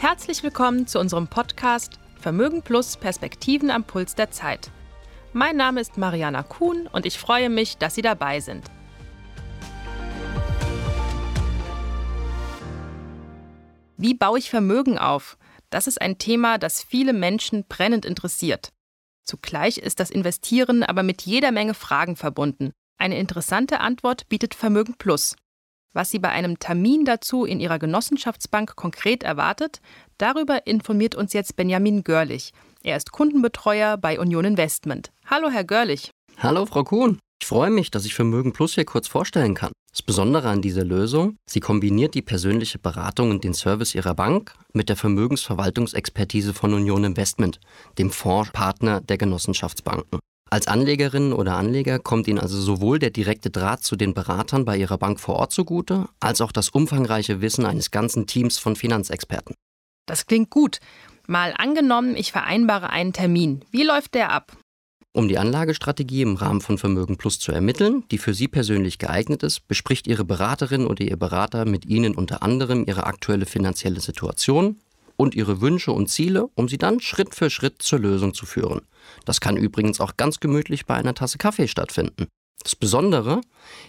Herzlich willkommen zu unserem Podcast Vermögen Plus Perspektiven am Puls der Zeit. Mein Name ist Mariana Kuhn und ich freue mich, dass Sie dabei sind. Wie baue ich Vermögen auf? Das ist ein Thema, das viele Menschen brennend interessiert. Zugleich ist das Investieren aber mit jeder Menge Fragen verbunden. Eine interessante Antwort bietet Vermögen Plus. Was Sie bei einem Termin dazu in Ihrer Genossenschaftsbank konkret erwartet, darüber informiert uns jetzt Benjamin Görlich. Er ist Kundenbetreuer bei Union Investment. Hallo, Herr Görlich. Hallo, Frau Kuhn. Ich freue mich, dass ich Vermögen Plus hier kurz vorstellen kann. Das Besondere an dieser Lösung, sie kombiniert die persönliche Beratung und den Service ihrer Bank mit der Vermögensverwaltungsexpertise von Union Investment, dem Fondspartner der Genossenschaftsbanken. Als Anlegerin oder Anleger kommt Ihnen also sowohl der direkte Draht zu den Beratern bei Ihrer Bank vor Ort zugute, als auch das umfangreiche Wissen eines ganzen Teams von Finanzexperten. Das klingt gut. Mal angenommen, ich vereinbare einen Termin. Wie läuft der ab? Um die Anlagestrategie im Rahmen von Vermögen Plus zu ermitteln, die für Sie persönlich geeignet ist, bespricht Ihre Beraterin oder Ihr Berater mit Ihnen unter anderem Ihre aktuelle finanzielle Situation und Ihre Wünsche und Ziele, um sie dann Schritt für Schritt zur Lösung zu führen. Das kann übrigens auch ganz gemütlich bei einer Tasse Kaffee stattfinden. Das Besondere,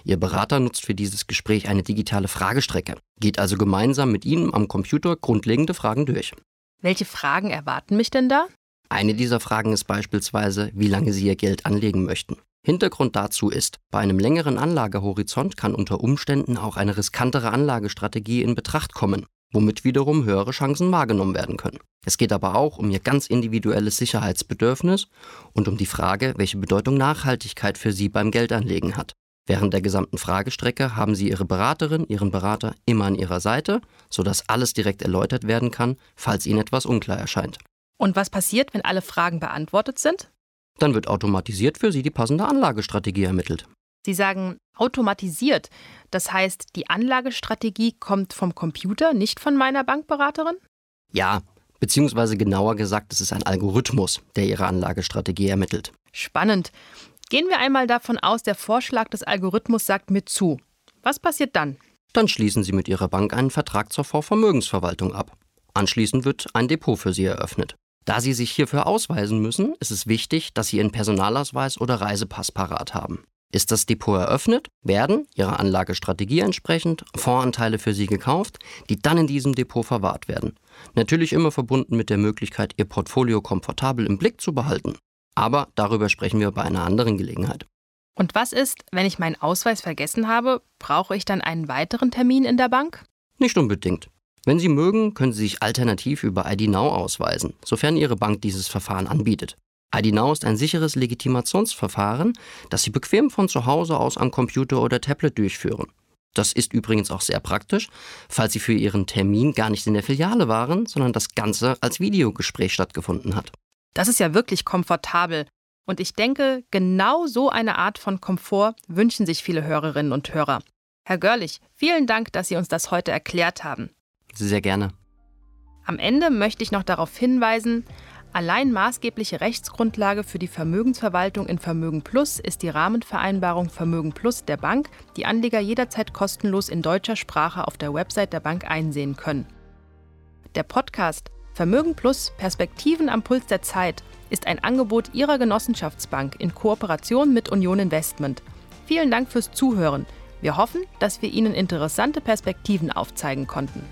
Ihr Berater nutzt für dieses Gespräch eine digitale Fragestrecke, geht also gemeinsam mit Ihnen am Computer grundlegende Fragen durch. Welche Fragen erwarten mich denn da? Eine dieser Fragen ist beispielsweise, wie lange Sie Ihr Geld anlegen möchten. Hintergrund dazu ist, bei einem längeren Anlagehorizont kann unter Umständen auch eine riskantere Anlagestrategie in Betracht kommen, womit wiederum höhere Chancen wahrgenommen werden können. Es geht aber auch um Ihr ganz individuelles Sicherheitsbedürfnis und um die Frage, welche Bedeutung Nachhaltigkeit für Sie beim Geldanlegen hat. Während der gesamten Fragestrecke haben Sie Ihre Beraterin, Ihren Berater immer an Ihrer Seite, sodass alles direkt erläutert werden kann, falls Ihnen etwas unklar erscheint. Und was passiert, wenn alle Fragen beantwortet sind? Dann wird automatisiert für Sie die passende Anlagestrategie ermittelt. Sie sagen automatisiert. Das heißt, die Anlagestrategie kommt vom Computer, nicht von meiner Bankberaterin? Ja, beziehungsweise genauer gesagt, es ist ein Algorithmus, der Ihre Anlagestrategie ermittelt. Spannend. Gehen wir einmal davon aus, der Vorschlag des Algorithmus sagt mir zu. Was passiert dann? Dann schließen Sie mit Ihrer Bank einen Vertrag zur Vorvermögensverwaltung ab. Anschließend wird ein Depot für Sie eröffnet. Da Sie sich hierfür ausweisen müssen, ist es wichtig, dass Sie Ihren Personalausweis oder Reisepass parat haben. Ist das Depot eröffnet, werden Ihrer Anlagestrategie entsprechend Fondsanteile für Sie gekauft, die dann in diesem Depot verwahrt werden. Natürlich immer verbunden mit der Möglichkeit, Ihr Portfolio komfortabel im Blick zu behalten. Aber darüber sprechen wir bei einer anderen Gelegenheit. Und was ist, wenn ich meinen Ausweis vergessen habe? Brauche ich dann einen weiteren Termin in der Bank? Nicht unbedingt. Wenn Sie mögen, können Sie sich alternativ über IDNOW ausweisen, sofern Ihre Bank dieses Verfahren anbietet. IDNOW ist ein sicheres Legitimationsverfahren, das Sie bequem von zu Hause aus am Computer oder Tablet durchführen. Das ist übrigens auch sehr praktisch, falls Sie für Ihren Termin gar nicht in der Filiale waren, sondern das Ganze als Videogespräch stattgefunden hat. Das ist ja wirklich komfortabel. Und ich denke, genau so eine Art von Komfort wünschen sich viele Hörerinnen und Hörer. Herr Görlich, vielen Dank, dass Sie uns das heute erklärt haben. Sehr gerne. Am Ende möchte ich noch darauf hinweisen, allein maßgebliche Rechtsgrundlage für die Vermögensverwaltung in Vermögen Plus ist die Rahmenvereinbarung Vermögen Plus der Bank, die Anleger jederzeit kostenlos in deutscher Sprache auf der Website der Bank einsehen können. Der Podcast Vermögen Plus Perspektiven am Puls der Zeit ist ein Angebot Ihrer Genossenschaftsbank in Kooperation mit Union Investment. Vielen Dank fürs Zuhören. Wir hoffen, dass wir Ihnen interessante Perspektiven aufzeigen konnten.